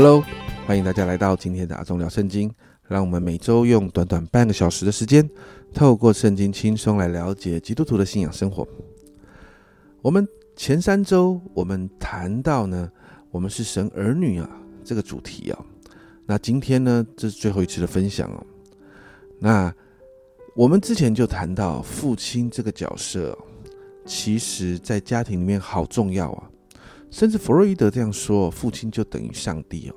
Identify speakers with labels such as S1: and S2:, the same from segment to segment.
S1: Hello，欢迎大家来到今天的阿忠聊圣经。让我们每周用短短半个小时的时间，透过圣经轻松来了解基督徒的信仰生活。我们前三周我们谈到呢，我们是神儿女啊这个主题啊。那今天呢，这是最后一次的分享哦。那我们之前就谈到父亲这个角色，其实在家庭里面好重要啊。甚至弗洛伊德这样说，父亲就等于上帝哦。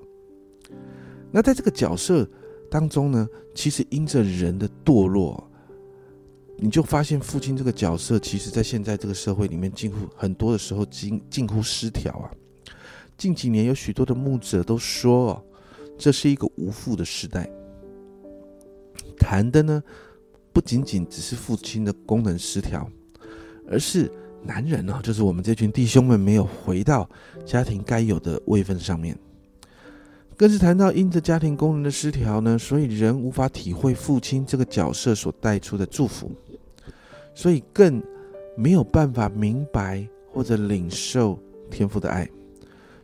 S1: 那在这个角色。当中呢，其实因着人的堕落，你就发现父亲这个角色，其实在现在这个社会里面，近乎很多的时候近近乎失调啊。近几年有许多的牧者都说，哦，这是一个无父的时代。谈的呢，不仅仅只是父亲的功能失调，而是男人呢，就是我们这群弟兄们没有回到家庭该有的位分上面。更是谈到因着家庭功能的失调呢，所以人无法体会父亲这个角色所带出的祝福，所以更没有办法明白或者领受天父的爱，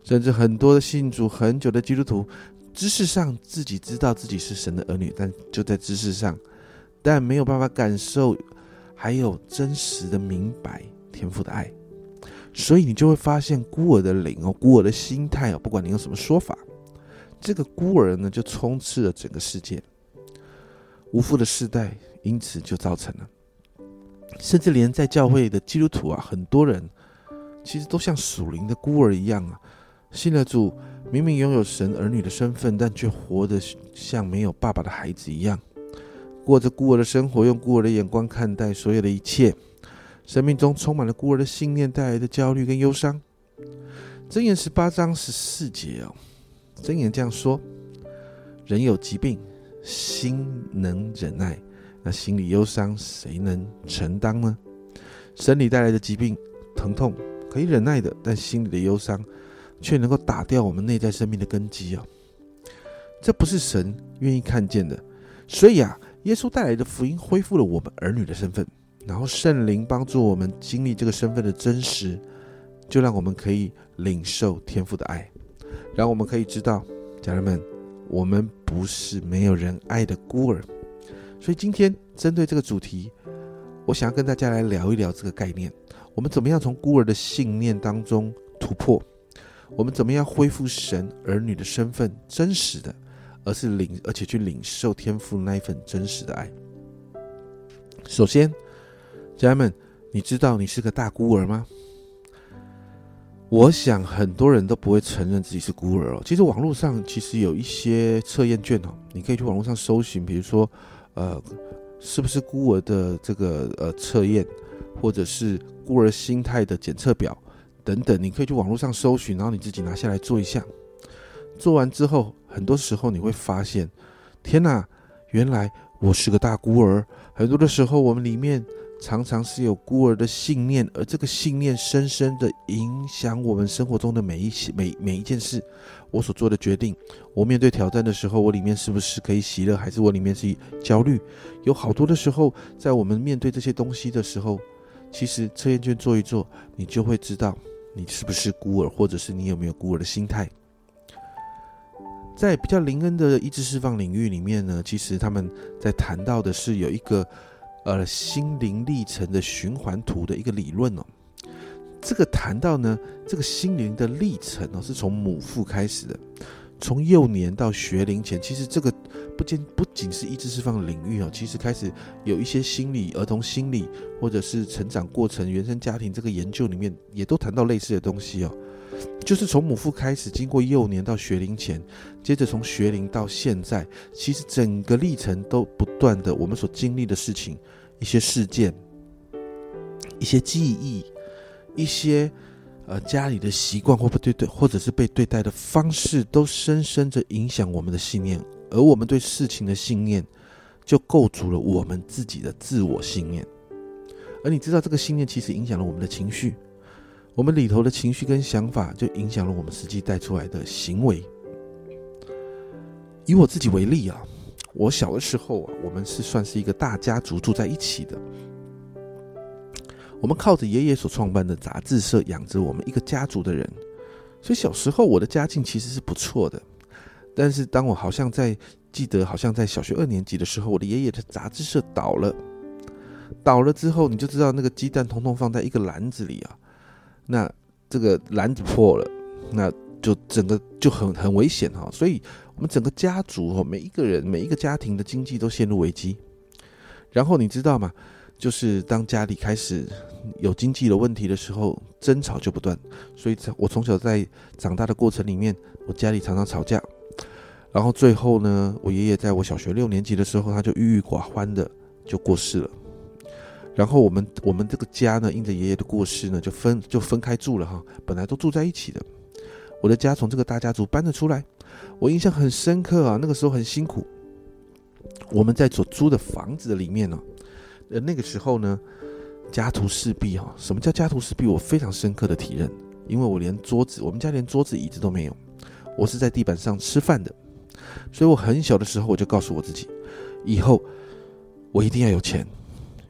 S1: 甚至很多的信主很久的基督徒，知识上自己知道自己是神的儿女，但就在知识上，但没有办法感受，还有真实的明白。天赋的爱，所以你就会发现孤儿的灵哦，孤儿的心态哦，不管你用什么说法。这个孤儿呢，就充斥了整个世界，无父的世代，因此就造成了，甚至连在教会的基督徒啊，很多人其实都像属灵的孤儿一样啊，信了主，明明拥有神儿女的身份，但却活得像没有爸爸的孩子一样，过着孤儿的生活，用孤儿的眼光看待所有的一切，生命中充满了孤儿的信念带来的焦虑跟忧伤。箴言十八章十四节哦。箴言这样说：人有疾病，心能忍耐，那心里忧伤，谁能承担呢？生理带来的疾病、疼痛可以忍耐的，但心里的忧伤却能够打掉我们内在生命的根基啊！这不是神愿意看见的。所以啊，耶稣带来的福音恢复了我们儿女的身份，然后圣灵帮助我们经历这个身份的真实，就让我们可以领受天父的爱。让我们可以知道，家人们，我们不是没有人爱的孤儿。所以今天针对这个主题，我想要跟大家来聊一聊这个概念：我们怎么样从孤儿的信念当中突破？我们怎么样恢复神儿女的身份，真实的，而是领，而且去领受天赋那一份真实的爱。首先，家人们，你知道你是个大孤儿吗？我想很多人都不会承认自己是孤儿哦。其实网络上其实有一些测验卷哦，你可以去网络上搜寻，比如说，呃，是不是孤儿的这个呃测验，或者是孤儿心态的检测表等等，你可以去网络上搜寻，然后你自己拿下来做一下。做完之后，很多时候你会发现，天哪，原来我是个大孤儿。很多的时候，我们里面。常常是有孤儿的信念，而这个信念深深的影响我们生活中的每一每每一件事。我所做的决定，我面对挑战的时候，我里面是不是可以喜乐，还是我里面是焦虑？有好多的时候，在我们面对这些东西的时候，其实测验卷做一做，你就会知道你是不是孤儿，或者是你有没有孤儿的心态。在比较灵恩的意志释放领域里面呢，其实他们在谈到的是有一个。呃，心灵历程的循环图的一个理论哦，这个谈到呢，这个心灵的历程哦，是从母腹开始的，从幼年到学龄前，其实这个不仅不仅是意志释放领域哦，其实开始有一些心理、儿童心理或者是成长过程、原生家庭这个研究里面，也都谈到类似的东西哦。就是从母腹开始，经过幼年到学龄前，接着从学龄到现在，其实整个历程都不断的，我们所经历的事情、一些事件、一些记忆、一些呃家里的习惯或不对对，或者是被对待的方式，都深深的影响我们的信念，而我们对事情的信念，就构筑了我们自己的自我信念。而你知道，这个信念其实影响了我们的情绪。我们里头的情绪跟想法，就影响了我们实际带出来的行为。以我自己为例啊，我小的时候啊，我们是算是一个大家族住在一起的。我们靠着爷爷所创办的杂志社养着我们一个家族的人，所以小时候我的家境其实是不错的。但是当我好像在记得，好像在小学二年级的时候，我的爷爷的杂志社倒了，倒了之后，你就知道那个鸡蛋通通放在一个篮子里啊，那这个篮子破了，那就整个就很很危险哈。所以，我们整个家族哦，每一个人每一个家庭的经济都陷入危机。然后你知道吗？就是当家里开始有经济的问题的时候，争吵就不断。所以，我从小在长大的过程里面，我家里常常吵架。然后最后呢，我爷爷在我小学六年级的时候，他就郁郁寡欢的就过世了。然后我们我们这个家呢，因着爷爷的过世呢，就分就分开住了哈。本来都住在一起的，我的家从这个大家族搬了出来。我印象很深刻啊，那个时候很辛苦。我们在所租的房子里面呢，呃，那个时候呢，家徒四壁哈。什么叫家徒四壁？我非常深刻的体认，因为我连桌子，我们家连桌子椅子都没有，我是在地板上吃饭的。所以我很小的时候，我就告诉我自己，以后我一定要有钱，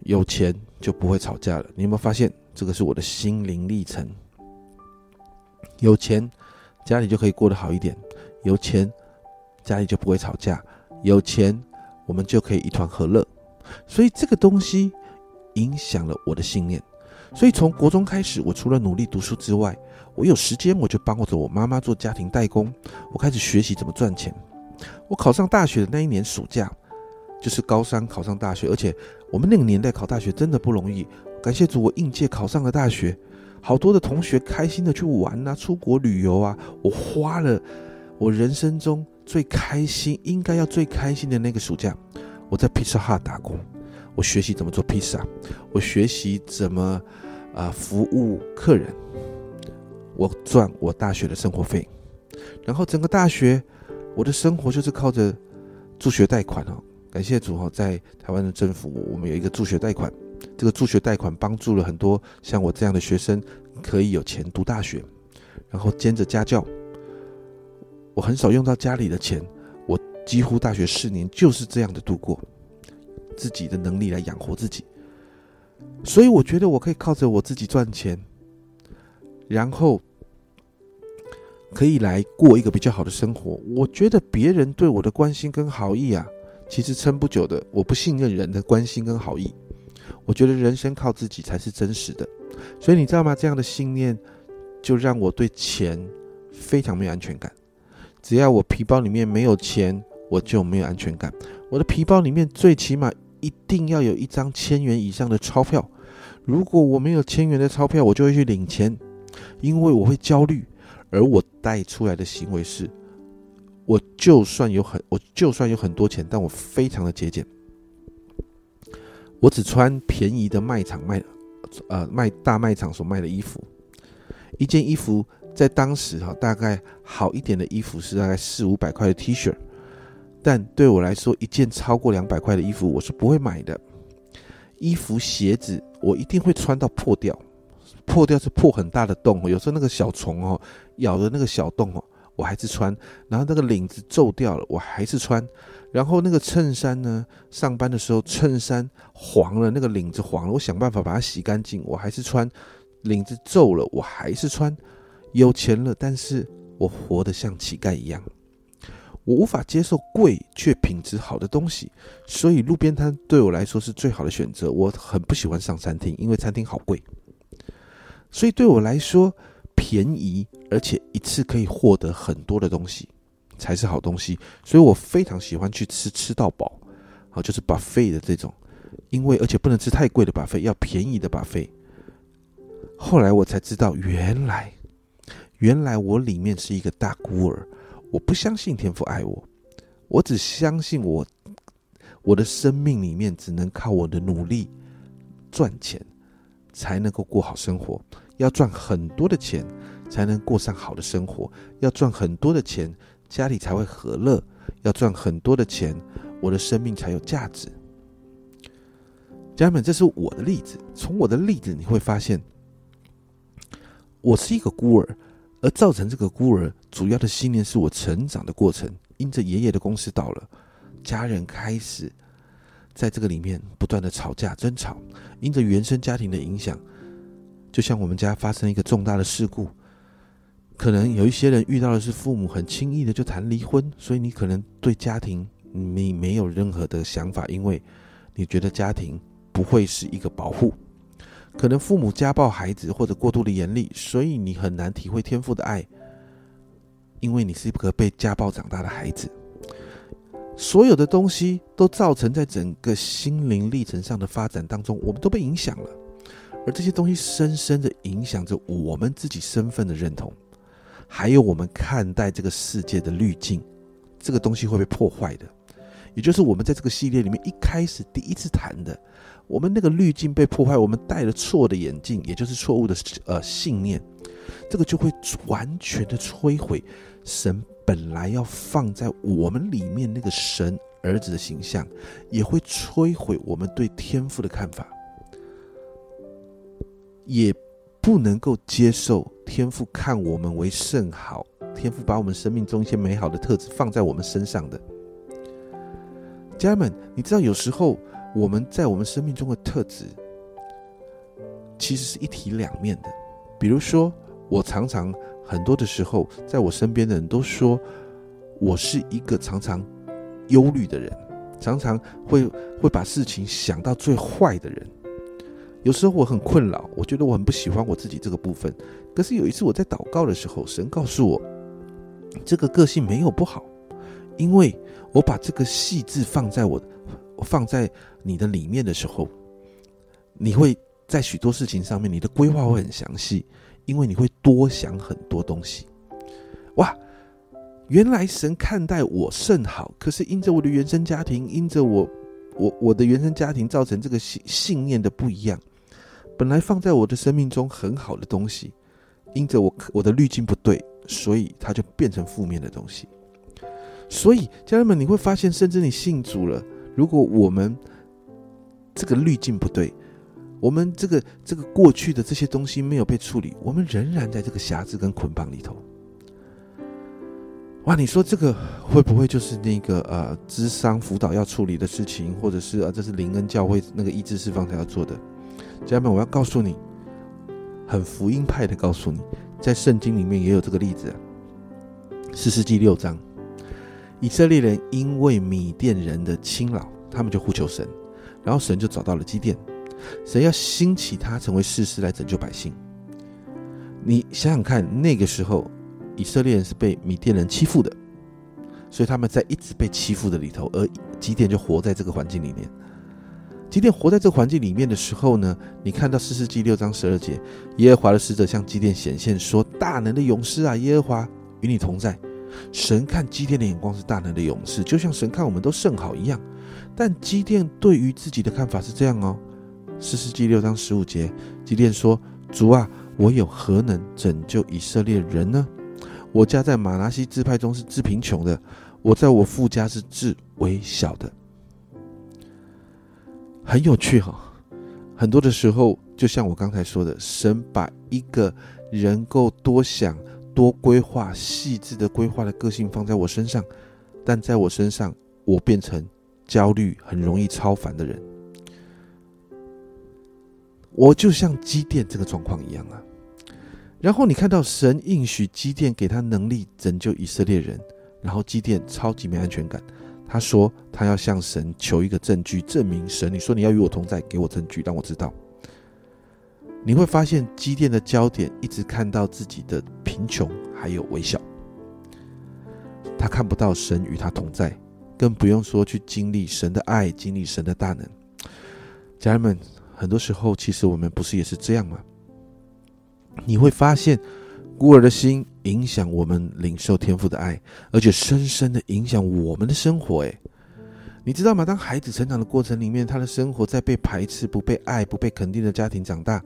S1: 有钱就不会吵架了。你有没有发现，这个是我的心灵历程？有钱，家里就可以过得好一点；有钱，家里就不会吵架；有钱，我们就可以一团和乐。所以这个东西影响了我的信念。所以从国中开始，我除了努力读书之外，我有时间我就帮着我妈妈做家庭代工，我开始学习怎么赚钱。我考上大学的那一年暑假，就是高三考上大学，而且我们那个年代考大学真的不容易。感谢主，我应届考上了大学，好多的同学开心的去玩啊，出国旅游啊。我花了我人生中最开心，应该要最开心的那个暑假，我在披萨哈打工，我学习怎么做披萨，我学习怎么啊服务客人，我赚我大学的生活费，然后整个大学。我的生活就是靠着助学贷款哦，感谢主哈，在台湾的政府，我们有一个助学贷款，这个助学贷款帮助了很多像我这样的学生可以有钱读大学，然后兼着家教，我很少用到家里的钱，我几乎大学四年就是这样的度过，自己的能力来养活自己，所以我觉得我可以靠着我自己赚钱，然后。可以来过一个比较好的生活。我觉得别人对我的关心跟好意啊，其实撑不久的。我不信任人的关心跟好意。我觉得人生靠自己才是真实的。所以你知道吗？这样的信念就让我对钱非常没有安全感。只要我皮包里面没有钱，我就没有安全感。我的皮包里面最起码一定要有一张千元以上的钞票。如果我没有千元的钞票，我就会去领钱，因为我会焦虑。而我带出来的行为是，我就算有很，我就算有很多钱，但我非常的节俭。我只穿便宜的卖场卖，呃，卖大卖场所卖的衣服。一件衣服在当时哈，大概好一点的衣服是大概四五百块的 T 恤，但对我来说，一件超过两百块的衣服我是不会买的。衣服、鞋子，我一定会穿到破掉。破掉是破很大的洞，有时候那个小虫哦咬的那个小洞哦，我还是穿。然后那个领子皱掉了，我还是穿。然后那个衬衫呢，上班的时候衬衫黄了，那个领子黄了，我想办法把它洗干净，我还是穿。领子皱了，我还是穿。有钱了，但是我活得像乞丐一样。我无法接受贵却品质好的东西，所以路边摊对我来说是最好的选择。我很不喜欢上餐厅，因为餐厅好贵。所以对我来说，便宜而且一次可以获得很多的东西，才是好东西。所以我非常喜欢去吃吃到饱，好就是把费的这种，因为而且不能吃太贵的把费，要便宜的把费。后来我才知道，原来原来我里面是一个大孤儿，我不相信天父爱我，我只相信我我的生命里面只能靠我的努力赚钱。才能够过好生活，要赚很多的钱才能过上好的生活，要赚很多的钱，家里才会和乐，要赚很多的钱，我的生命才有价值。家人们，这是我的例子。从我的例子，你会发现，我是一个孤儿，而造成这个孤儿主要的信念是我成长的过程。因着爷爷的公司倒了，家人开始。在这个里面不断的吵架争吵，因着原生家庭的影响，就像我们家发生一个重大的事故，可能有一些人遇到的是父母很轻易的就谈离婚，所以你可能对家庭你没有任何的想法，因为你觉得家庭不会是一个保护。可能父母家暴孩子或者过度的严厉，所以你很难体会天赋的爱，因为你是一个被家暴长大的孩子。所有的东西都造成在整个心灵历程上的发展当中，我们都被影响了，而这些东西深深的影响着我们自己身份的认同。还有我们看待这个世界的滤镜，这个东西会被破坏的，也就是我们在这个系列里面一开始第一次谈的，我们那个滤镜被破坏，我们戴了错的眼镜，也就是错误的呃信念，这个就会完全的摧毁神本来要放在我们里面那个神儿子的形象，也会摧毁我们对天赋的看法，也。不能够接受天父看我们为甚好，天父把我们生命中一些美好的特质放在我们身上的家人们，你知道有时候我们在我们生命中的特质，其实是一体两面的。比如说，我常常很多的时候，在我身边的人都说我是一个常常忧虑的人，常常会会把事情想到最坏的人。有时候我很困扰，我觉得我很不喜欢我自己这个部分。可是有一次我在祷告的时候，神告诉我，这个个性没有不好，因为我把这个细致放在我放在你的里面的时候，你会在许多事情上面，你的规划会很详细，因为你会多想很多东西。哇，原来神看待我甚好，可是因着我的原生家庭，因着我我我的原生家庭造成这个信信念的不一样。本来放在我的生命中很好的东西，因着我我的滤镜不对，所以它就变成负面的东西。所以家人们，你会发现，甚至你信主了，如果我们这个滤镜不对，我们这个这个过去的这些东西没有被处理，我们仍然在这个匣子跟捆绑里头。哇，你说这个会不会就是那个呃，智商辅导要处理的事情，或者是啊，这是灵恩教会那个意志释放才要做的？家人们，我要告诉你，很福音派的告诉你，在圣经里面也有这个例子。四世纪六章，以色列人因为米甸人的侵扰，他们就呼求神，然后神就找到了基甸，神要兴起他成为士师来拯救百姓。你想想看，那个时候以色列人是被米甸人欺负的，所以他们在一直被欺负的里头，而基甸就活在这个环境里面。基甸活在这环境里面的时候呢，你看到四世纪六章十二节，耶和华的使者向基甸显现说：“大能的勇士啊，耶和华与你同在。”神看基甸的眼光是大能的勇士，就像神看我们都甚好一样。但基甸对于自己的看法是这样哦。四世纪六章十五节，基甸说：“主啊，我有何能拯救以色列人呢？我家在马拉西支派中是至贫穷的，我在我父家是至微小的。”很有趣哈，很多的时候，就像我刚才说的，神把一个人够多想、多规划、细致的规划的个性放在我身上，但在我身上，我变成焦虑、很容易超凡的人。我就像机电这个状况一样啊。然后你看到神应许机电给他能力拯救以色列人，然后机电超级没安全感。他说：“他要向神求一个证据，证明神。你说你要与我同在，给我证据，让我知道。”你会发现，基甸的焦点一直看到自己的贫穷，还有微小。他看不到神与他同在，更不用说去经历神的爱，经历神的大能。家人们，很多时候，其实我们不是也是这样吗？你会发现。孤儿的心影响我们领受天赋的爱，而且深深的影响我们的生活。诶，你知道吗？当孩子成长的过程里面，他的生活在被排斥、不被爱、不被肯定的家庭长大，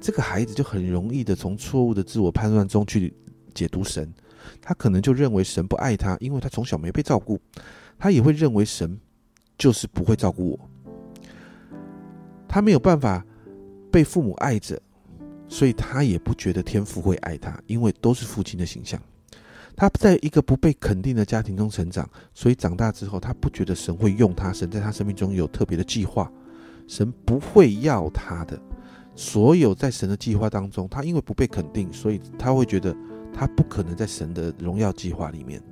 S1: 这个孩子就很容易的从错误的自我判断中去解读神。他可能就认为神不爱他，因为他从小没被照顾。他也会认为神就是不会照顾我。他没有办法被父母爱着。所以他也不觉得天父会爱他，因为都是父亲的形象。他在一个不被肯定的家庭中成长，所以长大之后，他不觉得神会用他，神在他生命中有特别的计划，神不会要他的。所有在神的计划当中，他因为不被肯定，所以他会觉得他不可能在神的荣耀计划里面。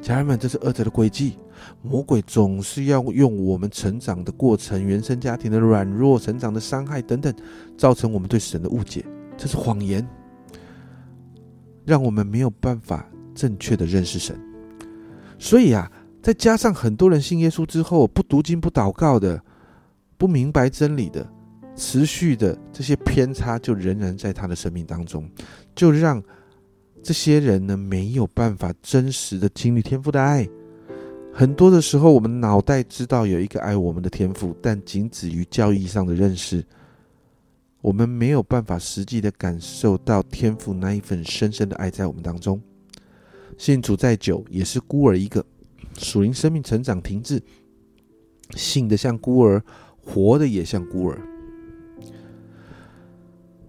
S1: 家人们，这是恶者的轨迹。魔鬼总是要用我们成长的过程、原生家庭的软弱、成长的伤害等等，造成我们对神的误解。这是谎言，让我们没有办法正确的认识神。所以啊，再加上很多人信耶稣之后，不读经、不祷告的，不明白真理的，持续的这些偏差，就仍然在他的生命当中，就让。这些人呢，没有办法真实的经历天赋的爱。很多的时候，我们脑袋知道有一个爱我们的天赋，但仅止于教义上的认识。我们没有办法实际的感受到天赋那一份深深的爱在我们当中。信主再久，也是孤儿一个。属灵生命成长停滞，信的像孤儿，活的也像孤儿。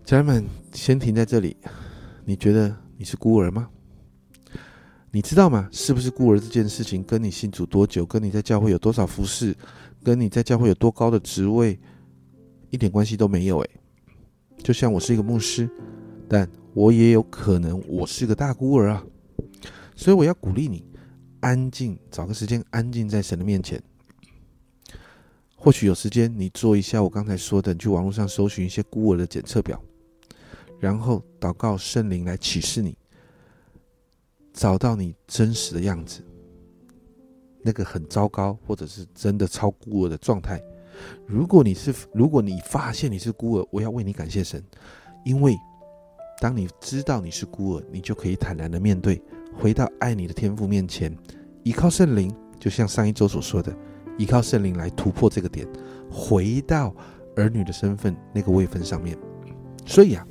S1: 家人们，先停在这里。你觉得？你是孤儿吗？你知道吗？是不是孤儿这件事情跟你信主多久、跟你在教会有多少服侍、跟你在教会有多高的职位一点关系都没有？诶，就像我是一个牧师，但我也有可能我是个大孤儿啊。所以我要鼓励你，安静，找个时间安静在神的面前。或许有时间，你做一下我刚才说的，你去网络上搜寻一些孤儿的检测表。然后祷告圣灵来启示你，找到你真实的样子，那个很糟糕或者是真的超孤儿的状态。如果你是，如果你发现你是孤儿，我要为你感谢神，因为当你知道你是孤儿，你就可以坦然的面对，回到爱你的天父面前，依靠圣灵，就像上一周所说的，依靠圣灵来突破这个点，回到儿女的身份那个位分上面。所以啊。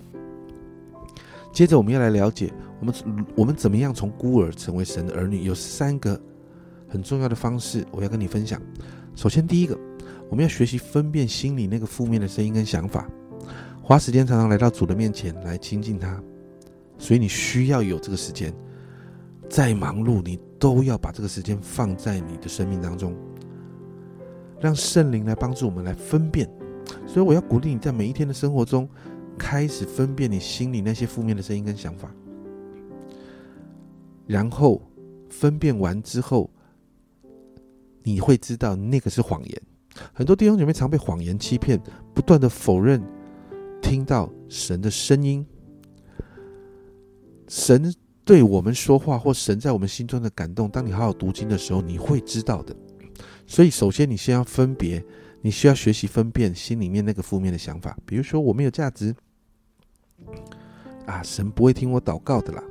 S1: 接着，我们要来了解我们我们怎么样从孤儿成为神的儿女。有三个很重要的方式，我要跟你分享。首先，第一个，我们要学习分辨心里那个负面的声音跟想法，花时间常常来到主的面前来亲近他。所以，你需要有这个时间。再忙碌，你都要把这个时间放在你的生命当中，让圣灵来帮助我们来分辨。所以，我要鼓励你在每一天的生活中。开始分辨你心里那些负面的声音跟想法，然后分辨完之后，你会知道那个是谎言。很多弟兄姐妹常被谎言欺骗，不断的否认听到神的声音，神对我们说话，或神在我们心中的感动。当你好好读经的时候，你会知道的。所以，首先你先要分别，你需要学习分辨心里面那个负面的想法，比如说我没有价值。啊，神不会听我祷告的啦！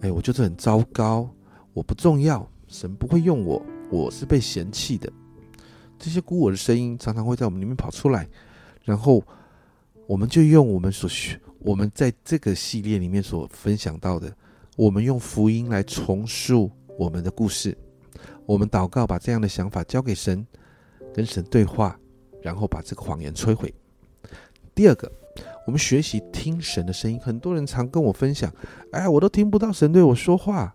S1: 哎，我就是很糟糕，我不重要，神不会用我，我是被嫌弃的。这些孤儿的声音常常会在我们里面跑出来，然后我们就用我们所学，我们在这个系列里面所分享到的，我们用福音来重塑我们的故事，我们祷告，把这样的想法交给神，跟神对话，然后把这个谎言摧毁。第二个。我们学习听神的声音。很多人常跟我分享：“哎，我都听不到神对我说话。”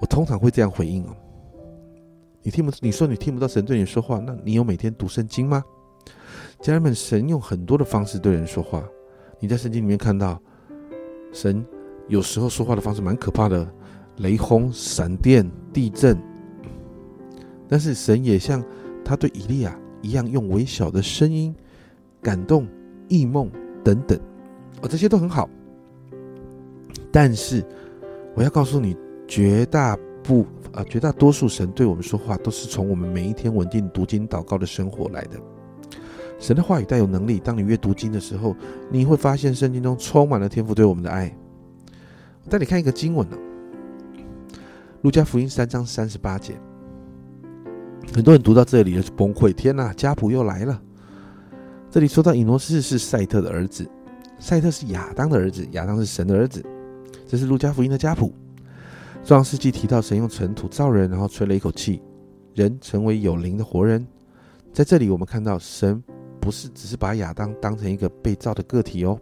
S1: 我通常会这样回应哦：“你听不？你说你听不到神对你说话，那你有每天读圣经吗？”家人们，神用很多的方式对人说话。你在圣经里面看到，神有时候说话的方式蛮可怕的，雷轰、闪电、地震。但是神也像他对以利亚一样，用微小的声音感动。异梦等等，哦，这些都很好。但是，我要告诉你，绝大部啊，绝大多数神对我们说话，都是从我们每一天稳定读经祷告的生活来的。神的话语带有能力。当你越读经的时候，你会发现圣经中充满了天赋对我们的爱。我带你看一个经文呢，《路加福音》三章三十八节。很多人读到这里就崩溃，天哪，家谱又来了。这里说到以诺斯是赛特的儿子，赛特是亚当的儿子，亚当是神的儿子。这是路加福音的家谱。创世纪提到神用尘土造人，然后吹了一口气，人成为有灵的活人。在这里我们看到神不是只是把亚当当成一个被造的个体哦。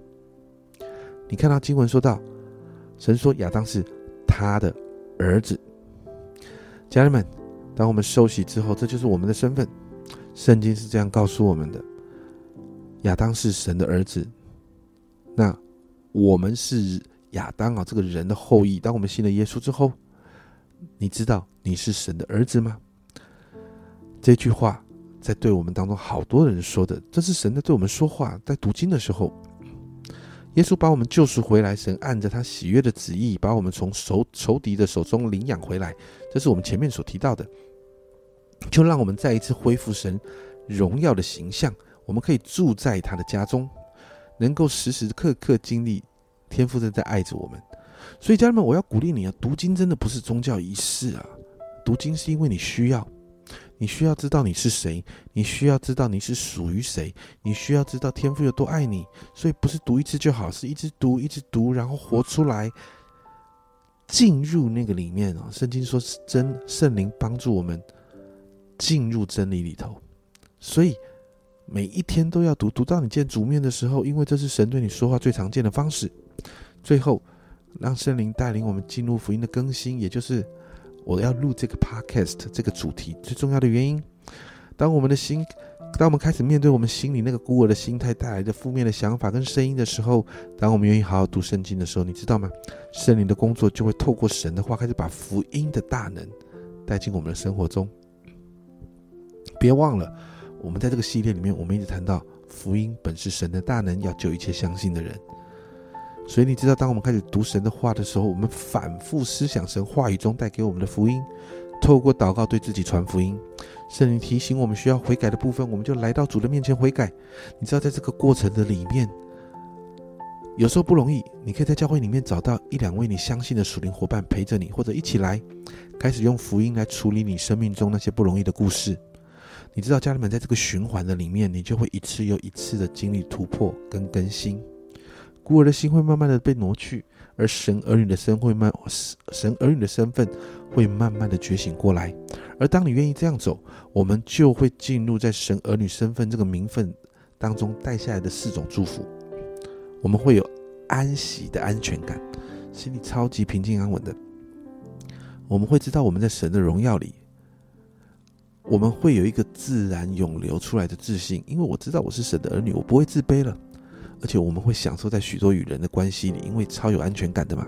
S1: 你看到经文说到，神说亚当是他的儿子。家人们，当我们受洗之后，这就是我们的身份。圣经是这样告诉我们的。亚当是神的儿子，那我们是亚当啊这个人的后裔，当我们信了耶稣之后，你知道你是神的儿子吗？这句话在对我们当中好多人说的，这是神在对我们说话。在读经的时候，耶稣把我们救赎回来，神按着他喜悦的旨意，把我们从仇仇敌的手中领养回来。这是我们前面所提到的，就让我们再一次恢复神荣耀的形象。我们可以住在他的家中，能够时时刻刻经历天父正在爱着我们。所以，家人们，我要鼓励你啊！读经真的不是宗教仪式啊，读经是因为你需要。你需要知道你是谁，你需要知道你是属于谁，你需要知道天父有多爱你，所以不是读一次就好，是一直读，一直读，然后活出来，进入那个里面啊。圣经说是真圣灵帮助我们进入真理里头，所以每一天都要读，读到你见主面的时候，因为这是神对你说话最常见的方式。最后，让圣灵带领我们进入福音的更新，也就是。我要录这个 podcast 这个主题最重要的原因，当我们的心，当我们开始面对我们心里那个孤儿的心态带来的负面的想法跟声音的时候，当我们愿意好好读圣经的时候，你知道吗？圣灵的工作就会透过神的话，开始把福音的大能带进我们的生活中。别忘了，我们在这个系列里面，我们一直谈到福音本是神的大能，要救一切相信的人。所以你知道，当我们开始读神的话的时候，我们反复思想神话语中带给我们的福音，透过祷告对自己传福音。圣灵提醒我们需要悔改的部分，我们就来到主的面前悔改。你知道，在这个过程的里面，有时候不容易。你可以在教会里面找到一两位你相信的属灵伙伴陪着你，或者一起来开始用福音来处理你生命中那些不容易的故事。你知道，家人们在这个循环的里面，你就会一次又一次的经历突破跟更新。孤儿的心会慢慢的被挪去，而神儿女的身会慢，神儿女的身份会慢慢的觉醒过来。而当你愿意这样走，我们就会进入在神儿女身份这个名分当中带下来的四种祝福。我们会有安息的安全感，心里超级平静安稳的。我们会知道我们在神的荣耀里，我们会有一个自然涌流出来的自信，因为我知道我是神的儿女，我不会自卑了。而且我们会享受在许多与人的关系里，因为超有安全感的嘛。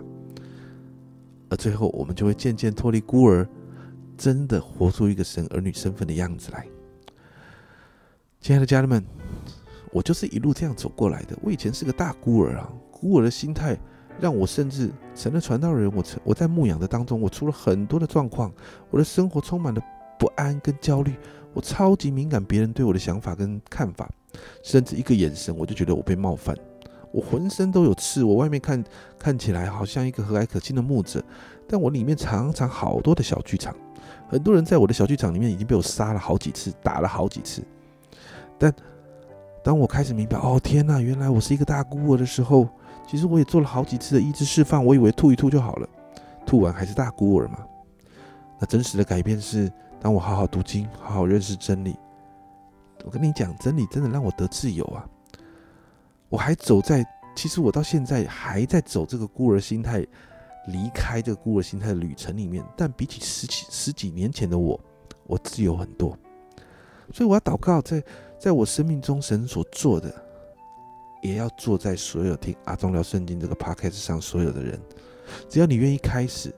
S1: 而最后，我们就会渐渐脱离孤儿，真的活出一个神儿女身份的样子来。亲爱的家人们，我就是一路这样走过来的。我以前是个大孤儿啊，孤儿的心态让我甚至成了传道人。我成我在牧养的当中，我出了很多的状况，我的生活充满了不安跟焦虑，我超级敏感别人对我的想法跟看法。甚至一个眼神，我就觉得我被冒犯，我浑身都有刺。我外面看看起来好像一个和蔼可亲的牧者，但我里面常常好多的小剧场。很多人在我的小剧场里面已经被我杀了好几次，打了好几次。但当我开始明白，哦天哪，原来我是一个大孤儿的时候，其实我也做了好几次的医治释放。我以为吐一吐就好了，吐完还是大孤儿嘛。那真实的改变是，让我好好读经，好好认识真理。我跟你讲，真理真的让我得自由啊！我还走在，其实我到现在还在走这个孤儿心态，离开这个孤儿心态的旅程里面。但比起十几十几年前的我，我自由很多。所以我要祷告，在在我生命中神所做的，也要做在所有听阿忠聊圣经这个 podcast 上所有的人。只要你愿意开始，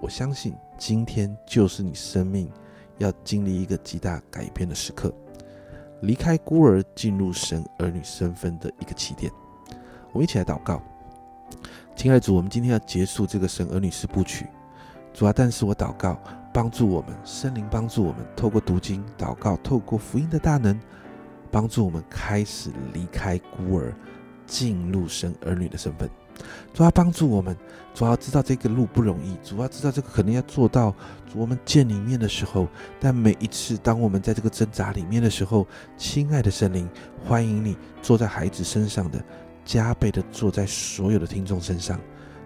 S1: 我相信今天就是你生命要经历一个极大改变的时刻。离开孤儿，进入神儿女身份的一个起点。我们一起来祷告，亲爱的主，我们今天要结束这个神儿女四部曲。主啊，但是我祷告，帮助我们，圣灵帮助我们，透过读经、祷告，透过福音的大能，帮助我们开始离开孤儿，进入神儿女的身份。主要帮助我们，主要知道这个路不容易，主要知道这个可能要做到。我们见里面的时候，但每一次当我们在这个挣扎里面的时候，亲爱的圣灵，欢迎你坐在孩子身上的，加倍的坐在所有的听众身上。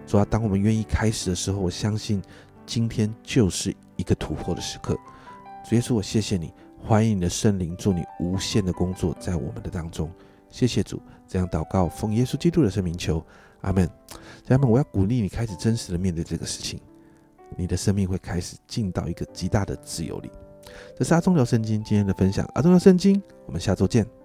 S1: 主要当我们愿意开始的时候，我相信今天就是一个突破的时刻。主耶稣，我谢谢你，欢迎你的圣灵做你无限的工作在我们的当中。谢谢主，这样祷告，奉耶稣基督的圣名求。阿门，家人们，我要鼓励你开始真实的面对这个事情，你的生命会开始进到一个极大的自由里。这是阿忠聊圣经今天的分享，阿忠聊圣经，我们下周见。